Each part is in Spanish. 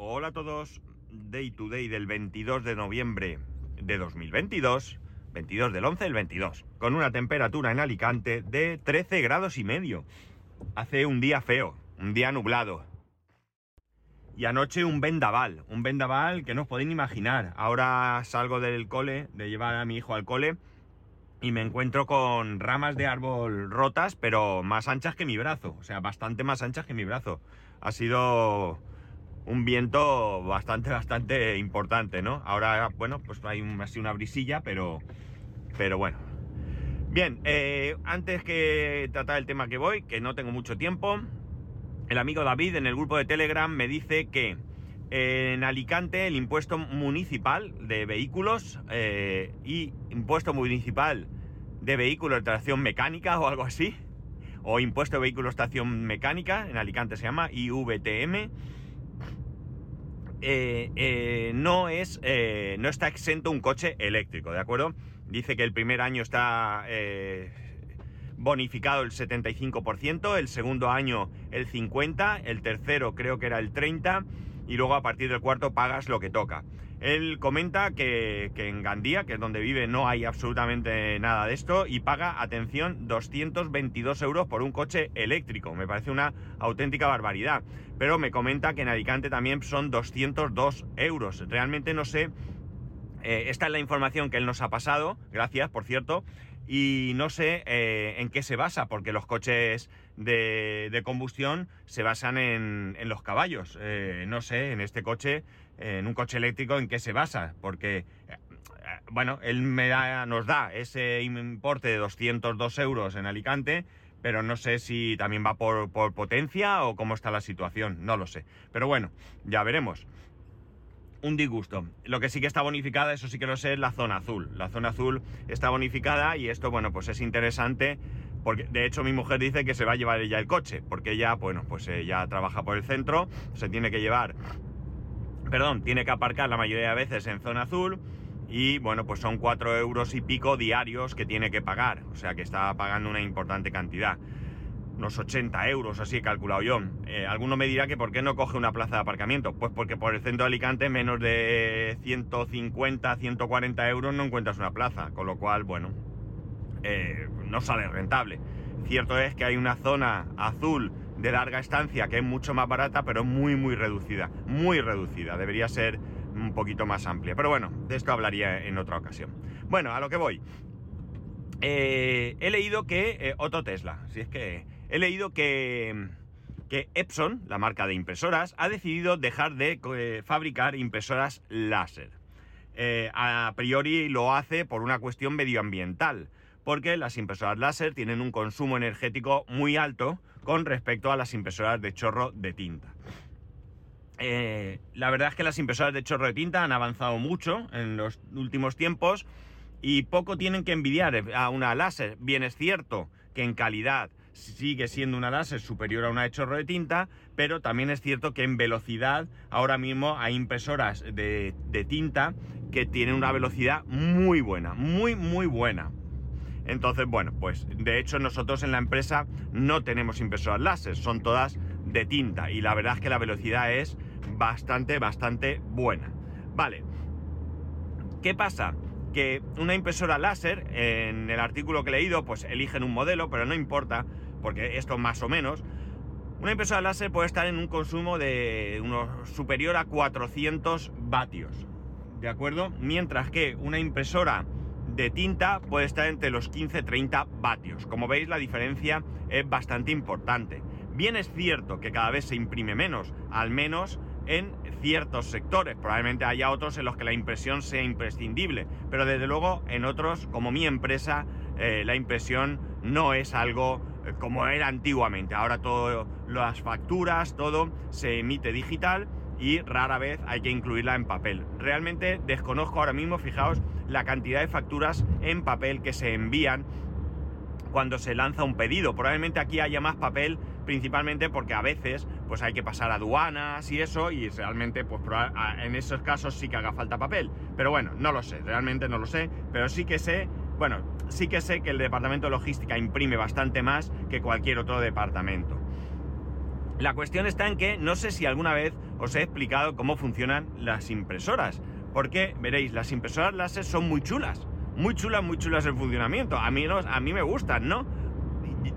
Hola a todos, Day to Day del 22 de noviembre de 2022, 22 del 11 del 22, con una temperatura en Alicante de 13 grados y medio. Hace un día feo, un día nublado. Y anoche un vendaval, un vendaval que no os podéis imaginar. Ahora salgo del cole, de llevar a mi hijo al cole, y me encuentro con ramas de árbol rotas, pero más anchas que mi brazo, o sea, bastante más anchas que mi brazo. Ha sido un viento bastante, bastante importante, ¿no? Ahora, bueno, pues hay así una brisilla, pero, pero bueno. Bien, eh, antes que tratar el tema que voy, que no tengo mucho tiempo, el amigo David en el grupo de Telegram me dice que en Alicante el impuesto municipal de vehículos eh, y impuesto municipal de vehículos de tracción mecánica o algo así, o impuesto de vehículos de tracción mecánica, en Alicante se llama IVTM, eh, eh, no, es, eh, no está exento un coche eléctrico, ¿de acuerdo? Dice que el primer año está bonificado el 75%, el segundo año el 50%, el tercero creo que era el 30% y luego a partir del cuarto pagas lo que toca. Él comenta que, en Gandía, que es donde vive, no hay absolutamente nada de esto y paga, atención, 222 euros por un coche eléctrico. Me parece una auténtica barbaridad. Pero me comenta que en Alicante también son 202 euros. Realmente no sé. Eh, esta es la información que él nos ha pasado. Gracias, por cierto y no sé eh, en qué se basa, porque los coches de, combustión se basan en, los caballos. Eh, no sé, en este coche, en un coche eléctrico, en qué se basa, porque, eh, bueno, él nos da ese importe de 202 euros en Alicante, pero no sé si también va por, por potencia o cómo está la situación, no lo sé. Pero bueno, ya veremos un disgusto. Lo que sí que está bonificada, eso sí que lo sé, es la zona azul. La zona azul está bonificada y esto, bueno, pues es interesante porque de hecho mi mujer dice que se va a llevar ella el coche, porque ella, bueno, pues ella trabaja por el centro, se tiene que llevar, perdón, tiene que aparcar la mayoría de veces en zona azul y bueno, pues son cuatro euros y pico diarios que tiene que pagar, o sea que está pagando una importante cantidad unos 80 euros, así he calculado yo. Eh, alguno me dirá que por qué no coge una plaza de aparcamiento. Pues porque por el centro de Alicante menos de 150, 140 euros no encuentras una plaza, con lo cual, bueno, eh, no sale rentable. Cierto es que hay una zona azul de larga estancia que es mucho más barata, pero muy, muy reducida. Muy reducida. Debería ser un poquito más amplia. Pero bueno, de esto hablaría en otra ocasión. Bueno, a lo que voy. Eh, he leído que otro Tesla, si es que he leído que, Epson, la marca de impresoras, ha decidido dejar de eh, fabricar impresoras láser. Eh, a priori lo hace por una cuestión medioambiental, porque las impresoras láser tienen un consumo energético muy alto con respecto a las impresoras de chorro de tinta. Eh, la verdad es que las impresoras de chorro de tinta han avanzado mucho en los últimos tiempos y poco tienen que envidiar a una láser. Bien es cierto que en calidad sigue siendo una láser superior a una de chorro de tinta, pero también es cierto que en velocidad ahora mismo hay impresoras de, tinta que tienen una velocidad muy buena, muy, muy buena. Entonces, bueno, pues de hecho nosotros en la empresa no tenemos impresoras láser, son todas de tinta y la verdad es que la velocidad es bastante, bastante buena. Vale, ¿qué pasa? Que una impresora láser, en el artículo que he leído, pues eligen un modelo, pero no importa, porque esto más o menos, una impresora láser puede estar en un consumo de unos superior a 400 vatios, ¿de acuerdo? Mientras que una impresora de tinta puede estar entre los 15-30 vatios. Como veis, la diferencia es bastante importante. Bien es cierto que cada vez se imprime menos, al menos en ciertos sectores. Probablemente haya otros en los que la impresión sea imprescindible, pero desde luego en otros, como mi empresa, eh, la impresión no es algo eh, como era antiguamente. Ahora todo, las facturas, todo se emite digital y rara vez hay que incluirla en papel. Realmente desconozco ahora mismo, fijaos, la cantidad de facturas en papel que se envían cuando se lanza un pedido. Probablemente aquí haya más papel, principalmente porque a veces pues hay que pasar aduanas y eso, y realmente pues en esos casos sí que haga falta papel. Pero bueno, no lo sé, realmente no lo sé, pero sí que sé bueno, sí que sé que el departamento de logística imprime bastante más que cualquier otro departamento. La cuestión está en que no sé si alguna vez os he explicado cómo funcionan las impresoras. Porque, veréis, las impresoras láser son muy chulas. Muy chulas, muy chulas en funcionamiento. A mí, a mí me gustan, ¿no?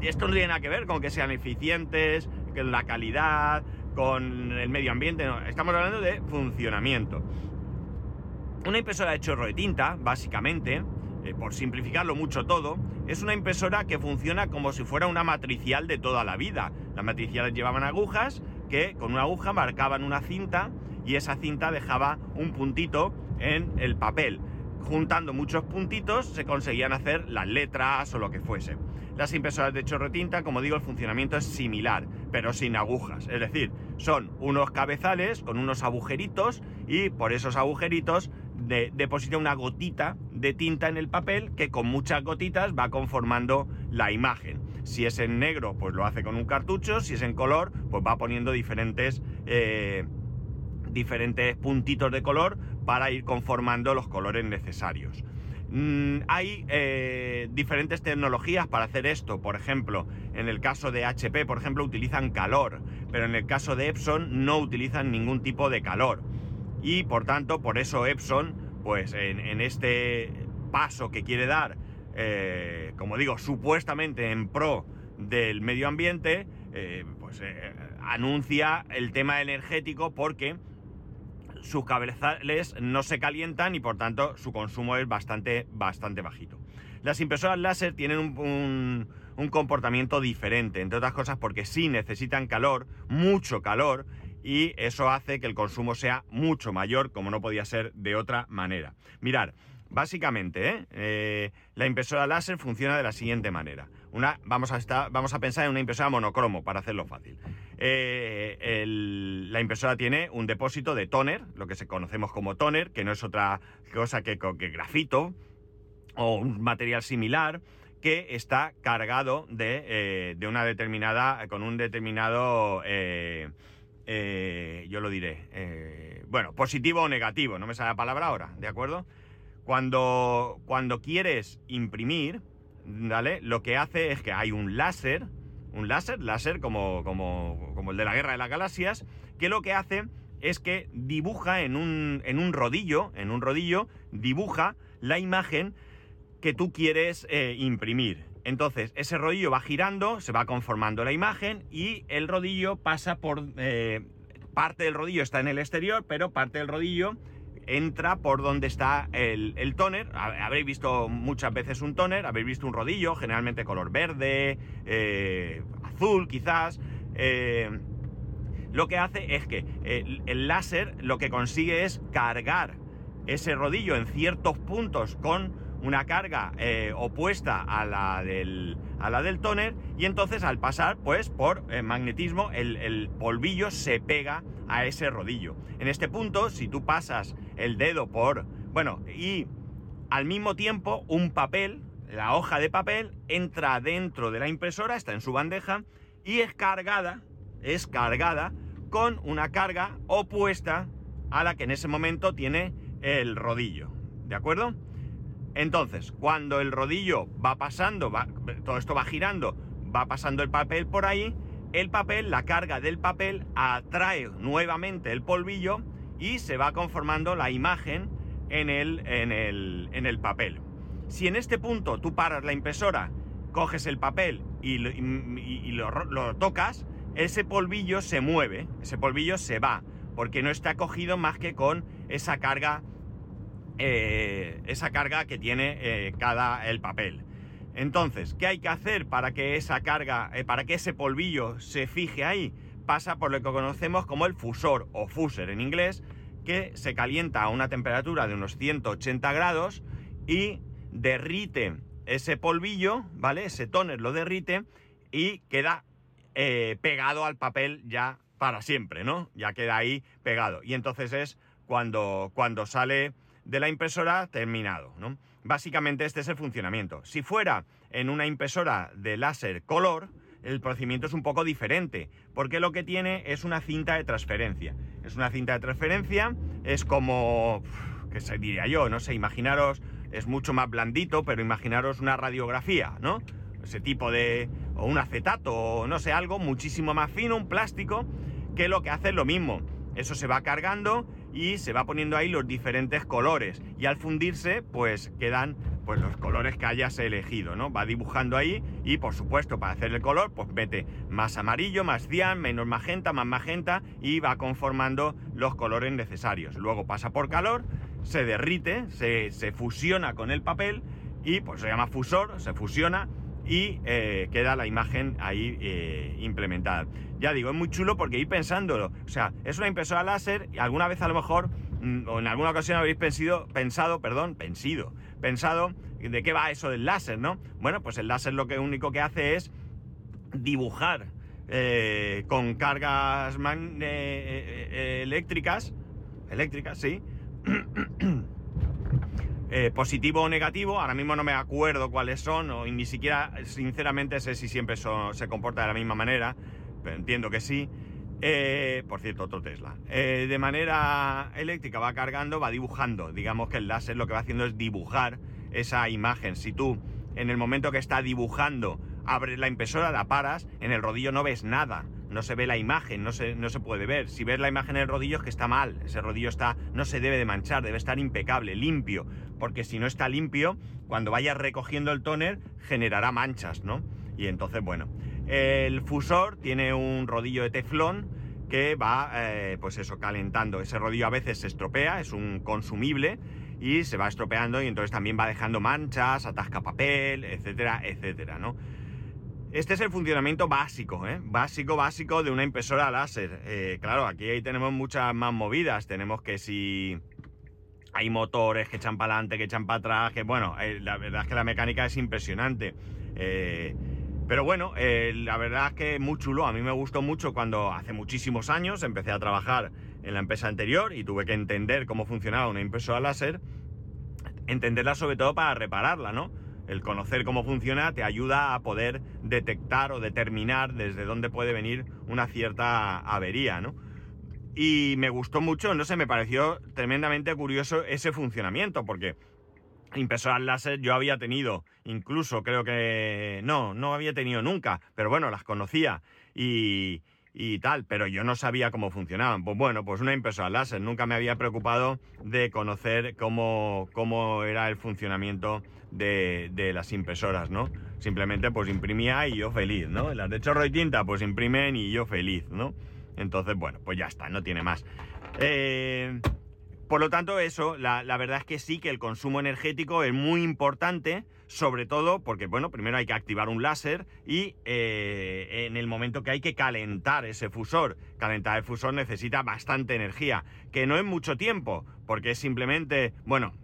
Esto no tiene nada que ver con que sean eficientes, con la calidad, con el medio ambiente. No. Estamos hablando de funcionamiento. Una impresora de chorro de tinta, básicamente, eh, por simplificarlo mucho todo, es una impresora que funciona como si fuera una matricial de toda la vida. Las matriciales llevaban agujas que con una aguja marcaban una cinta y esa cinta dejaba un puntito en el papel. Juntando muchos puntitos se conseguían hacer las letras o lo que fuese. Las impresoras de chorro tinta, como digo, el funcionamiento es similar, pero sin agujas. Es decir, son unos cabezales con unos agujeritos y por esos agujeritos deposita una gotita de tinta en el papel que con muchas gotitas va conformando la imagen. Si es en negro, pues lo hace con un cartucho, si es en color, pues va poniendo diferentes, eh, diferentes puntitos de color para ir conformando los colores necesarios. Mm, hay eh, diferentes tecnologías para hacer esto. Por ejemplo, en el caso de HP, por ejemplo, utilizan calor, pero en el caso de Epson no utilizan ningún tipo de calor y por tanto, por eso Epson, pues en, este paso que quiere dar, eh, como digo, supuestamente en pro del medio ambiente, eh, pues anuncia el tema energético porque sus cabezales no se calientan y por tanto su consumo es bastante, bastante bajito. Las impresoras láser tienen un, un comportamiento diferente, entre otras cosas porque sí necesitan calor, mucho calor, y eso hace que el consumo sea mucho mayor, como no podía ser de otra manera. Mirar, básicamente, ¿eh? Eh, la impresora láser funciona de la siguiente manera. Una, vamos, a vamos a pensar en una impresora monocromo, para hacerlo fácil. Eh, la impresora tiene un depósito de toner, lo que se conocemos como toner, que no es otra cosa que, grafito o un material similar que está cargado de, de una determinada, con un determinado eh, yo lo diré, eh, bueno, positivo o negativo, no me sale la palabra ahora, ¿de acuerdo? Cuando quieres imprimir, ¿vale? Lo que hace es que hay un láser, un láser, láser como, como, como el de la Guerra de las Galaxias, que lo que hace es que dibuja en un, en un rodillo, en un rodillo, dibuja la imagen que tú quieres eh, imprimir. Entonces, ese rodillo va girando, se va conformando la imagen y el rodillo pasa por... Eh, parte del rodillo está en el exterior, pero parte del rodillo entra por donde está el, el tóner. Habréis visto muchas veces un tóner, habéis visto un rodillo, generalmente color verde, eh, azul quizás. Eh, lo que hace es que el láser lo que consigue es cargar ese rodillo en ciertos puntos con una carga eh, opuesta a la, del, a la del tóner y entonces al pasar pues por eh, magnetismo el, polvillo se pega a ese rodillo. En este punto si tú pasas el dedo por... bueno y al mismo tiempo un papel, la hoja de papel entra dentro de la impresora, está en su bandeja y es cargada, es cargada con una carga opuesta a la que en ese momento tiene el rodillo. ¿De acuerdo? Entonces, cuando el rodillo va pasando, todo esto va girando, va pasando el papel por ahí, el papel, la carga del papel atrae nuevamente el polvillo y se va conformando la imagen en el, en el, papel. Si en este punto tú paras la impresora, coges el papel y, lo, tocas, ese polvillo se mueve, ese polvillo se va, porque no está cogido más que con esa carga eh, esa carga que tiene eh, cada el papel. Entonces, ¿qué hay que hacer para que esa carga, eh, para que ese polvillo se fije ahí? Pasa por lo que conocemos como el fusor o fuser en inglés, que se calienta a una temperatura de unos 180 grados y derrite ese polvillo, ¿vale? Ese toner lo derrite y queda pegado al papel ya para siempre, ¿no? Ya queda ahí pegado. Y entonces es cuando, cuando sale de la impresora terminado. ¿no? Básicamente este es el funcionamiento. Si fuera en una impresora de láser color, el procedimiento es un poco diferente, porque lo que tiene es una cinta de transferencia. Es una cinta de transferencia, es como, qué se diría yo, no sé, imaginaros, es mucho más blandito, pero imaginaros una radiografía, ¿no? Ese tipo de, o un acetato o no sé, algo muchísimo más fino, un plástico, que lo que hace es lo mismo. Eso se va cargando y se va poniendo ahí los diferentes colores y al fundirse pues quedan pues los colores que hayas elegido, ¿no? Va dibujando ahí y por supuesto para hacer el color pues mete más amarillo, más cian, menos magenta, más magenta y va conformando los colores necesarios. Luego pasa por calor, se derrite, se, se fusiona con el papel y pues se llama fusor, se fusiona y eh, queda la imagen ahí eh, implementada. Ya digo, es muy chulo porque ir pensándolo. O sea, es una impresora láser y alguna vez a lo mejor, mm, o en alguna ocasión habéis pensado, pensado, perdón, pensido, pensado de qué va eso del láser, ¿no? Bueno, pues el láser lo que único que hace es dibujar eh, con cargas eléctricas, eléctricas, sí, Eh, positivo o negativo, ahora mismo no me acuerdo cuáles son, o ni siquiera, sinceramente, sé si siempre se comporta de la misma manera, pero entiendo que sí. Eh, por cierto, otro Tesla. Eh, de manera eléctrica va cargando, va dibujando. Digamos que el láser lo que va haciendo es dibujar esa imagen. Si tú, en el momento que está dibujando, abres la impresora, la paras, en el rodillo no ves nada no se ve la imagen, no se, no se puede ver. Si ves la imagen en el rodillo es que está mal, ese rodillo está, no se debe de manchar, debe estar impecable, limpio, porque si no está limpio, cuando vayas recogiendo el tóner generará manchas, ¿no? Y entonces, bueno, el fusor tiene un rodillo de teflón que va, eh, pues eso, calentando. Ese rodillo a veces se estropea, es un consumible y se va estropeando y entonces también va dejando manchas, atasca papel, etcétera, etcétera, ¿no? Este es el funcionamiento básico, ¿eh? básico, básico de una impresora láser. Eh, claro, aquí ahí tenemos muchas más movidas. Tenemos que si hay motores que echan para adelante, que echan para atrás, que bueno, eh, la verdad es que la mecánica es impresionante. Eh, pero bueno, la verdad es que muy chulo. A mí me gustó mucho cuando hace muchísimos años empecé a trabajar en la empresa anterior y tuve que entender cómo funcionaba una impresora láser. Entenderla sobre todo para repararla, ¿no? El conocer cómo funciona te ayuda a poder detectar o determinar desde dónde puede venir una cierta avería, ¿no? Y me gustó mucho, no sé, me pareció tremendamente curioso ese funcionamiento, porque impresoras láser yo había tenido, incluso creo que no, no había tenido nunca, pero bueno, las conocía y, y tal, pero yo no sabía cómo funcionaban. Pues bueno, pues una impresora láser, nunca me había preocupado de conocer cómo, cómo era el funcionamiento de, de, las impresoras, ¿no? Simplemente pues imprimía y yo feliz, ¿no? Las de chorro y tinta pues imprimen y yo feliz, ¿no? Entonces, bueno, pues ya está, no tiene más. Eh, por lo tanto, eso, la, verdad es que sí que el consumo energético es muy importante, sobre todo porque, bueno, primero hay que activar un láser y eh, en el momento que hay que calentar ese fusor. Calentar el fusor necesita bastante energía, que no es mucho tiempo, porque es simplemente, bueno,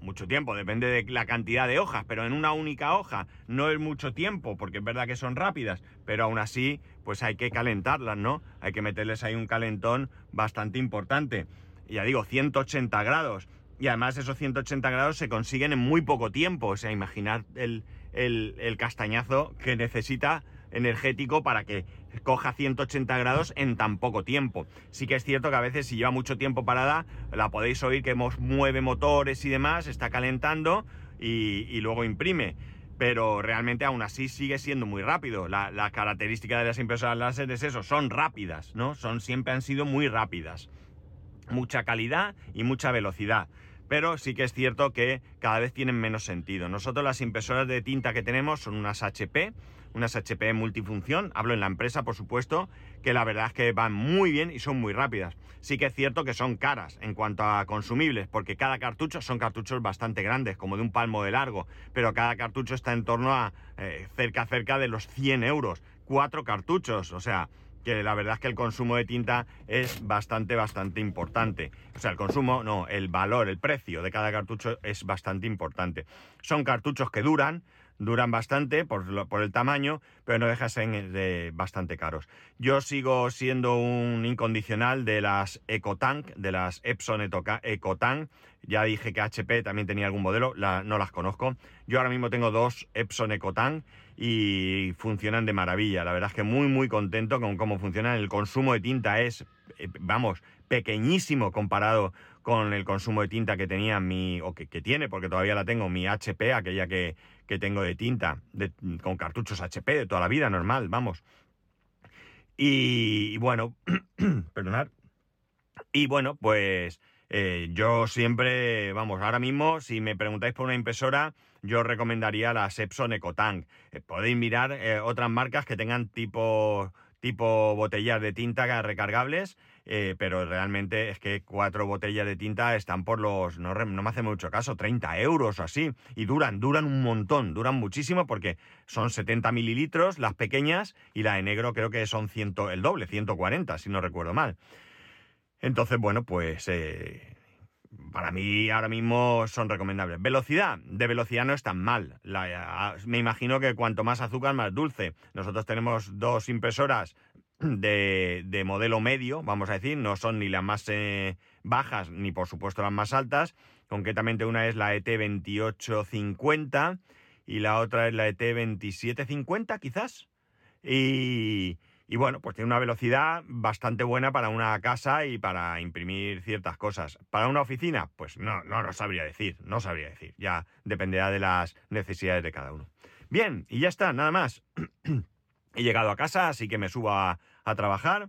mucho tiempo, depende de la cantidad de hojas, pero en una única hoja no es mucho tiempo, porque es verdad que son rápidas, pero aún así, pues hay que calentarlas, ¿no? Hay que meterles ahí un calentón bastante importante ya digo, 180 grados. Y además esos 180 grados se consiguen en muy poco tiempo. O sea, imaginar el, castañazo que necesita energético para que coja 180 grados en tan poco tiempo. Sí que es cierto que a veces si lleva mucho tiempo parada, la podéis oír que mueve motores y demás, está calentando y, luego imprime. Pero realmente aún así sigue siendo muy rápido. La, la característica de las impresoras láser es eso, son rápidas, ¿no? Son, siempre han sido muy rápidas mucha calidad y mucha velocidad. Pero sí que es cierto que cada vez tienen menos sentido. Nosotros las impresoras de tinta que tenemos son unas HP, unas HP multifunción. Hablo en la empresa, por supuesto, que la verdad es que van muy bien y son muy rápidas. Sí que es cierto que son caras en cuanto a consumibles, porque cada cartucho son cartuchos bastante grandes, como de un palmo de largo, pero cada cartucho está en torno a eh, cerca, cerca de los 100 euros. Cuatro cartuchos, o sea, que la verdad es que el consumo de tinta es bastante, bastante importante. O sea, el consumo, no, el valor, el precio de cada cartucho es bastante importante. Son cartuchos que duran, duran bastante por, el tamaño, pero no dejan de bastante caros. Yo sigo siendo un incondicional de las EcoTank, de las Epson EcoTank. Ya dije que HP también tenía algún modelo, no las conozco. Yo ahora mismo tengo dos Epson EcoTank y funcionan de maravilla. La verdad es que muy, muy contento con cómo funcionan. El consumo de tinta es, eh, vamos, pequeñísimo comparado con el consumo de tinta que tenía mi, o que, tiene, porque todavía la tengo, mi HP, aquella que, tengo de tinta, con cartuchos HP de toda la vida, normal, vamos. Y, bueno, perdonad. Y bueno, pues eh, yo siempre, vamos, ahora mismo, si me preguntáis por una impresora, yo recomendaría la Sepson EcoTank. Eh, podéis mirar eh, otras marcas que tengan tipo, tipo botellas de tinta recargables, pero realmente es que cuatro botellas de tinta están por los, no, no, me hace mucho caso, 30 euros o así, y duran, duran un montón, duran muchísimo porque son 70 mililitros las pequeñas y la de negro creo que son 100, el doble, 140, si no recuerdo mal. Entonces, bueno, pues eh, para mí ahora mismo son recomendables. Velocidad, de velocidad no es tan mal. me imagino que cuanto más azúcar, más dulce. Nosotros tenemos dos impresoras de, modelo medio, vamos a decir, no son ni las más eh, bajas ni por supuesto las más altas. Concretamente una es la ET2850 y la otra es la ET2750 quizás. Y, y bueno, pues tiene una velocidad bastante buena para una casa y para imprimir ciertas cosas. Para una oficina, pues no, no lo sabría decir, no sabría decir. Ya dependerá de las necesidades de cada uno. Bien, y ya está, nada más. He llegado a casa, así que me subo a, trabajar.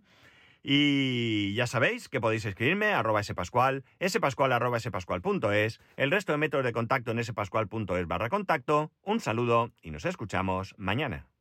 Y ya sabéis que podéis escribirme a arroba spascual, spascual arroba spascual.es, el resto de métodos de contacto en spascual.es barra contacto. Un saludo y nos escuchamos mañana.